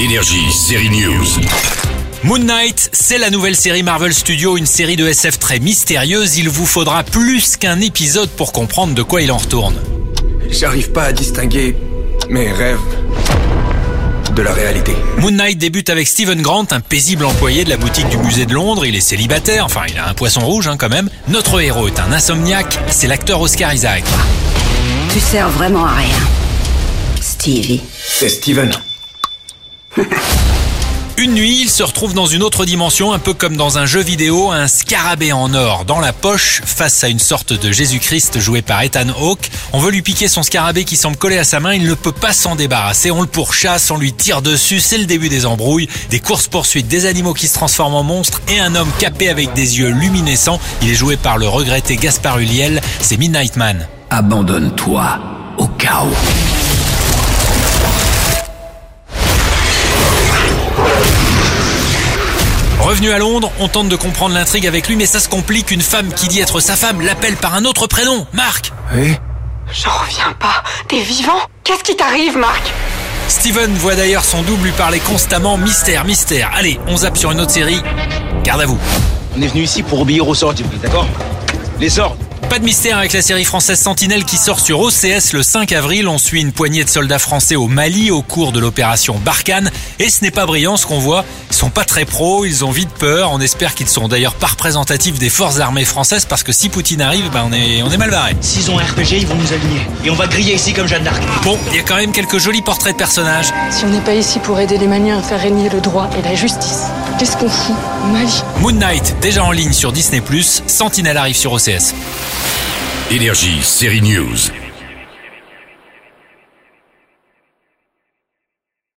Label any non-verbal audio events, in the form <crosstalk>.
Énergie, série News. Moon Knight, c'est la nouvelle série Marvel Studios, une série de SF très mystérieuse. Il vous faudra plus qu'un épisode pour comprendre de quoi il en retourne. J'arrive pas à distinguer mes rêves de la réalité. Moon Knight débute avec Stephen Grant, un paisible employé de la boutique du musée de Londres. Il est célibataire, enfin il a un poisson rouge hein, quand même. Notre héros est un insomniaque, c'est l'acteur Oscar Isaac. Tu sers vraiment à rien. Stevie. C'est Steven. <laughs> Une nuit, il se retrouve dans une autre dimension, un peu comme dans un jeu vidéo, un scarabée en or dans la poche, face à une sorte de Jésus-Christ joué par Ethan Hawke. On veut lui piquer son scarabée qui semble collé à sa main, il ne peut pas s'en débarrasser, on le pourchasse, on lui tire dessus, c'est le début des embrouilles, des courses-poursuites, des animaux qui se transforment en monstres et un homme capé avec des yeux luminescents. Il est joué par le regretté Gaspard Ulliel, c'est Midnight Man. Abandonne-toi au chaos. Revenu à Londres, on tente de comprendre l'intrigue avec lui, mais ça se complique. Une femme qui dit être sa femme l'appelle par un autre prénom, Marc. Oui J'en reviens pas. T'es vivant? Qu'est-ce qui t'arrive, Marc Steven voit d'ailleurs son double lui parler constamment mystère, mystère. Allez, on zappe sur une autre série. Garde à vous. On est venu ici pour obéir aux ordres, d'accord? Les ordres Pas de mystère avec la série française Sentinelle qui sort sur OCS le 5 avril. On suit une poignée de soldats français au Mali au cours de l'opération Barkhane. Et ce n'est pas brillant ce qu'on voit. Ils sont pas très pros, ils ont vite peur. On espère qu'ils sont d'ailleurs pas représentatifs des forces armées françaises parce que si Poutine arrive, ben on est, on est mal barré. S'ils ont un RPG, ils vont nous aligner. Et on va griller ici comme Jeanne d'Arc. Bon, il y a quand même quelques jolis portraits de personnages. Si on n'est pas ici pour aider les Maliens à faire régner le droit et la justice, qu'est-ce qu'on fout Mali Moon Knight, déjà en ligne sur Disney+, Sentinelle arrive sur OCS. Énergie, série News.